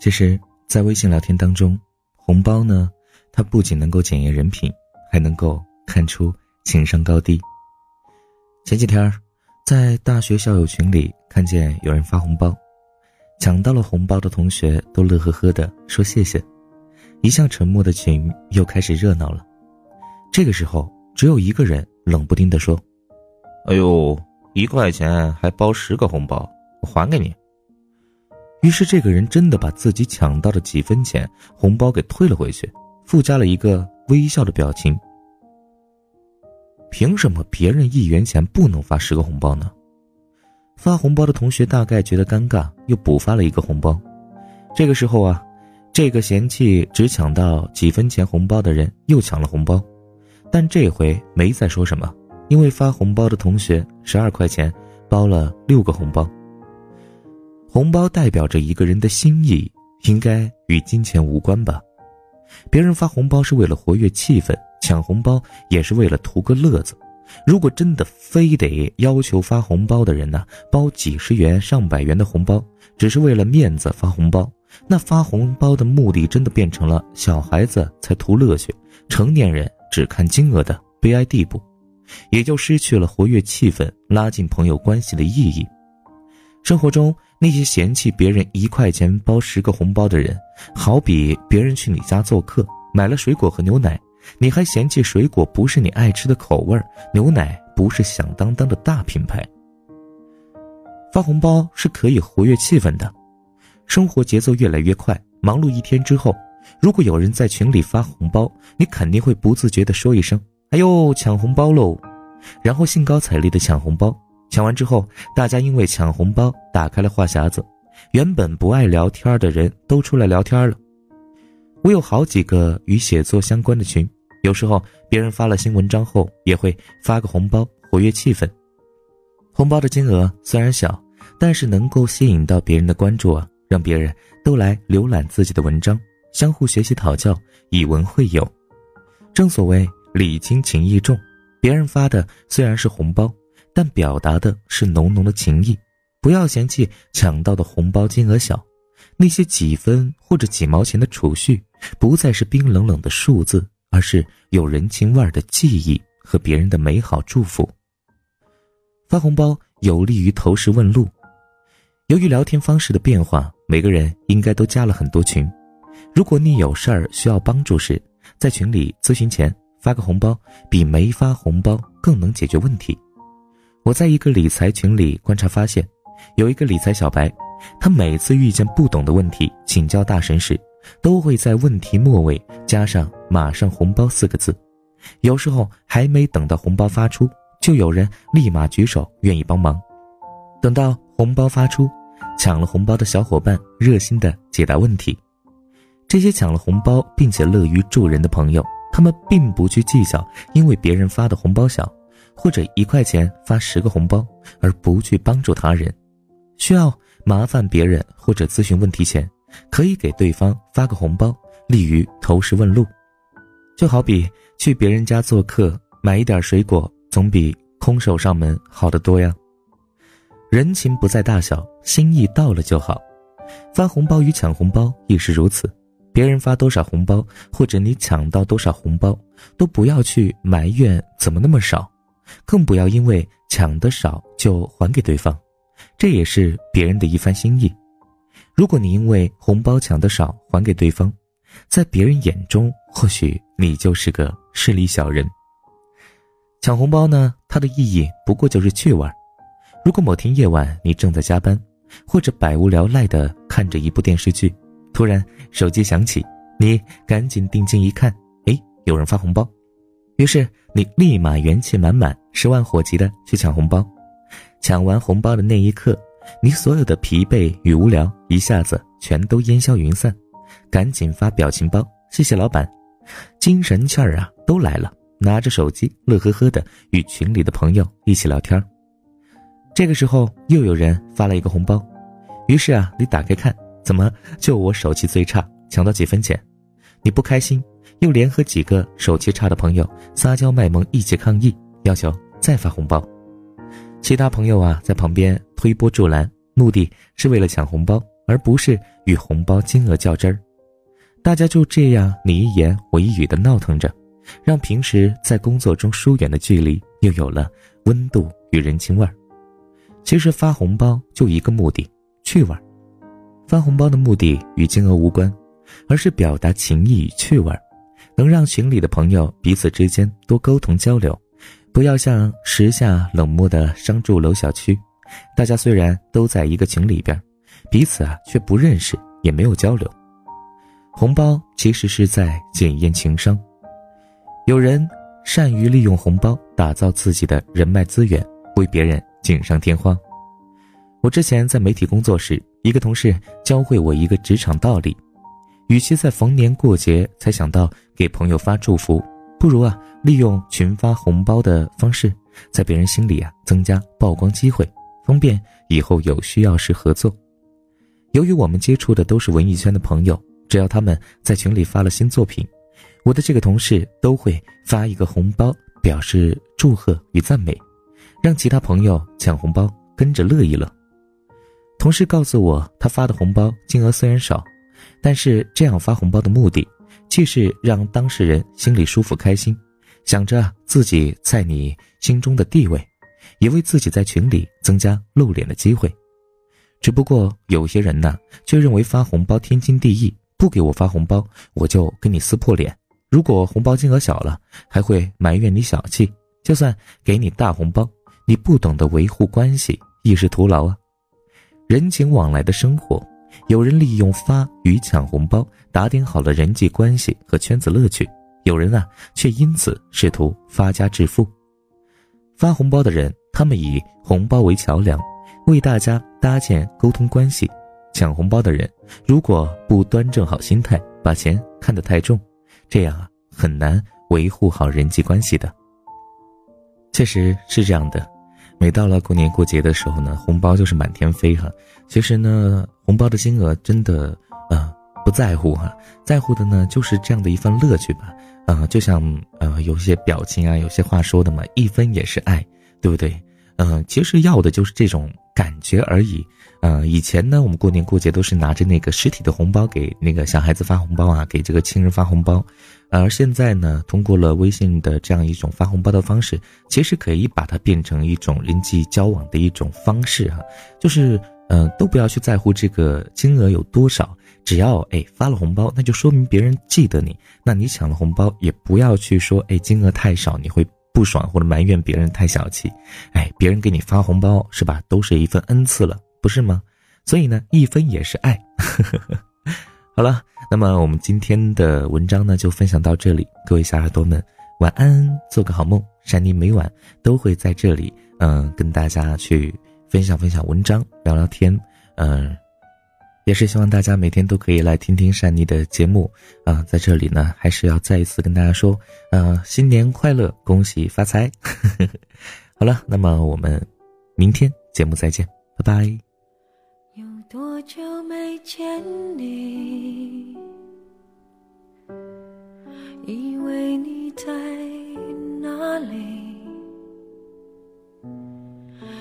其实，在微信聊天当中，红包呢，它不仅能够检验人品，还能够看出情商高低。前几天，在大学校友群里看见有人发红包，抢到了红包的同学都乐呵呵的说谢谢，一向沉默的群又开始热闹了。这个时候，只有一个人冷不丁的说：“哎呦，一块钱还包十个红包，我还给你。”于是，这个人真的把自己抢到的几分钱红包给退了回去，附加了一个微笑的表情。凭什么别人一元钱不能发十个红包呢？发红包的同学大概觉得尴尬，又补发了一个红包。这个时候啊，这个嫌弃只抢到几分钱红包的人又抢了红包，但这回没再说什么，因为发红包的同学十二块钱包了六个红包。红包代表着一个人的心意，应该与金钱无关吧？别人发红包是为了活跃气氛，抢红包也是为了图个乐子。如果真的非得要求发红包的人呢，包几十元、上百元的红包，只是为了面子发红包，那发红包的目的真的变成了小孩子才图乐趣，成年人只看金额的悲哀地步，也就失去了活跃气氛、拉近朋友关系的意义。生活中那些嫌弃别人一块钱包十个红包的人，好比别人去你家做客，买了水果和牛奶，你还嫌弃水果不是你爱吃的口味牛奶不是响当当的大品牌。发红包是可以活跃气氛的，生活节奏越来越快，忙碌一天之后，如果有人在群里发红包，你肯定会不自觉地说一声：“哎呦，抢红包喽！”然后兴高采烈地抢红包。抢完之后，大家因为抢红包打开了话匣子，原本不爱聊天的人都出来聊天了。我有好几个与写作相关的群，有时候别人发了新文章后，也会发个红包活跃气氛。红包的金额虽然小，但是能够吸引到别人的关注啊，让别人都来浏览自己的文章，相互学习讨教，以文会友。正所谓礼轻情意重，别人发的虽然是红包。但表达的是浓浓的情谊，不要嫌弃抢到的红包金额小，那些几分或者几毛钱的储蓄，不再是冰冷冷的数字，而是有人情味儿的记忆和别人的美好祝福。发红包有利于投石问路，由于聊天方式的变化，每个人应该都加了很多群。如果你有事儿需要帮助时，在群里咨询前发个红包，比没发红包更能解决问题。我在一个理财群里观察发现，有一个理财小白，他每次遇见不懂的问题请教大神时，都会在问题末尾加上“马上红包”四个字。有时候还没等到红包发出，就有人立马举手愿意帮忙。等到红包发出，抢了红包的小伙伴热心的解答问题。这些抢了红包并且乐于助人的朋友，他们并不去计较，因为别人发的红包小。或者一块钱发十个红包，而不去帮助他人，需要麻烦别人或者咨询问题前，可以给对方发个红包，利于投石问路。就好比去别人家做客，买一点水果，总比空手上门好得多呀。人情不在大小，心意到了就好。发红包与抢红包亦是如此，别人发多少红包，或者你抢到多少红包，都不要去埋怨怎么那么少。更不要因为抢的少就还给对方，这也是别人的一番心意。如果你因为红包抢的少还给对方，在别人眼中或许你就是个势利小人。抢红包呢，它的意义不过就是趣味。如果某天夜晚你正在加班，或者百无聊赖的看着一部电视剧，突然手机响起，你赶紧定睛一看，哎，有人发红包。于是你立马元气满满、十万火急的去抢红包，抢完红包的那一刻，你所有的疲惫与无聊一下子全都烟消云散，赶紧发表情包，谢谢老板，精神气儿啊都来了，拿着手机乐呵呵的与群里的朋友一起聊天。这个时候又有人发了一个红包，于是啊你打开看，怎么就我手气最差，抢到几分钱，你不开心。又联合几个手气差的朋友撒娇卖萌，一起抗议，要求再发红包。其他朋友啊，在旁边推波助澜，目的是为了抢红包，而不是与红包金额较真儿。大家就这样你一言我一语的闹腾着，让平时在工作中疏远的距离又有了温度与人情味儿。其实发红包就一个目的，趣味儿。发红包的目的与金额无关，而是表达情谊与趣味儿，能让群里的朋友彼此之间多沟通交流，不要像时下冷漠的商住楼小区，大家虽然都在一个群里边，彼此啊却不认识，也没有交流。红包其实是在检验情商，有人善于利用红包打造自己的人脉资源，为别人锦上添花。我之前在媒体工作时，一个同事教会我一个职场道理：，与其在逢年过节才想到给朋友发祝福，不如啊利用群发红包的方式，在别人心里啊增加曝光机会，方便以后有需要时合作。由于我们接触的都是文艺圈的朋友。只要他们在群里发了新作品，我的这个同事都会发一个红包表示祝贺与赞美，让其他朋友抢红包跟着乐一乐。同事告诉我，他发的红包金额虽然少，但是这样发红包的目的，既是让当事人心里舒服开心，想着自己在你心中的地位，也为自己在群里增加露脸的机会。只不过有些人呢，却认为发红包天经地义。不给我发红包，我就跟你撕破脸。如果红包金额小了，还会埋怨你小气。就算给你大红包，你不懂得维护关系，亦是徒劳啊！人情往来的生活，有人利用发与抢红包打点好了人际关系和圈子乐趣，有人啊却因此试图发家致富。发红包的人，他们以红包为桥梁，为大家搭建沟通关系。抢红包的人，如果不端正好心态，把钱看得太重，这样啊很难维护好人际关系的。确实是这样的，每到了过年过节的时候呢，红包就是满天飞哈。其实呢，红包的金额真的啊不在乎哈，在乎的呢就是这样的一份乐趣吧。啊，就像呃有些表情啊，有些话说的嘛，一分也是爱，对不对？嗯，其实要的就是这种感觉而已。嗯，以前呢，我们过年过节都是拿着那个实体的红包给那个小孩子发红包啊，给这个亲人发红包。而现在呢，通过了微信的这样一种发红包的方式，其实可以把它变成一种人际交往的一种方式哈。就是，嗯，都不要去在乎这个金额有多少，只要哎发了红包，那就说明别人记得你。那你抢了红包，也不要去说哎金额太少，你会不爽或者埋怨别人太小气。哎，别人给你发红包是吧，都是一份恩赐了。不是吗？所以呢，一分也是爱。好了，那么我们今天的文章呢，就分享到这里。各位小耳朵们，晚安，做个好梦。珊妮每晚都会在这里，嗯，跟大家去分享分享文章，聊聊天。嗯，也是希望大家每天都可以来听听珊妮的节目啊。在这里呢，还是要再一次跟大家说，啊，新年快乐，恭喜发财。好了，那么我们明天节目再见，拜拜。有多久没见你？以为你在哪里？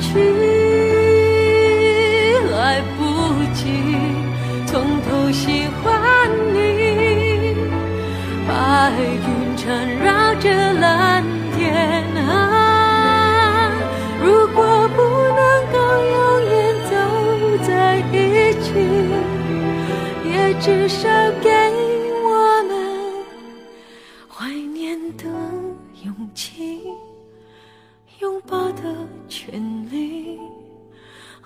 去来不及从头喜欢你。白云缠绕着蓝天啊如果不能够永远走在一起也至少给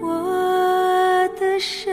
我的手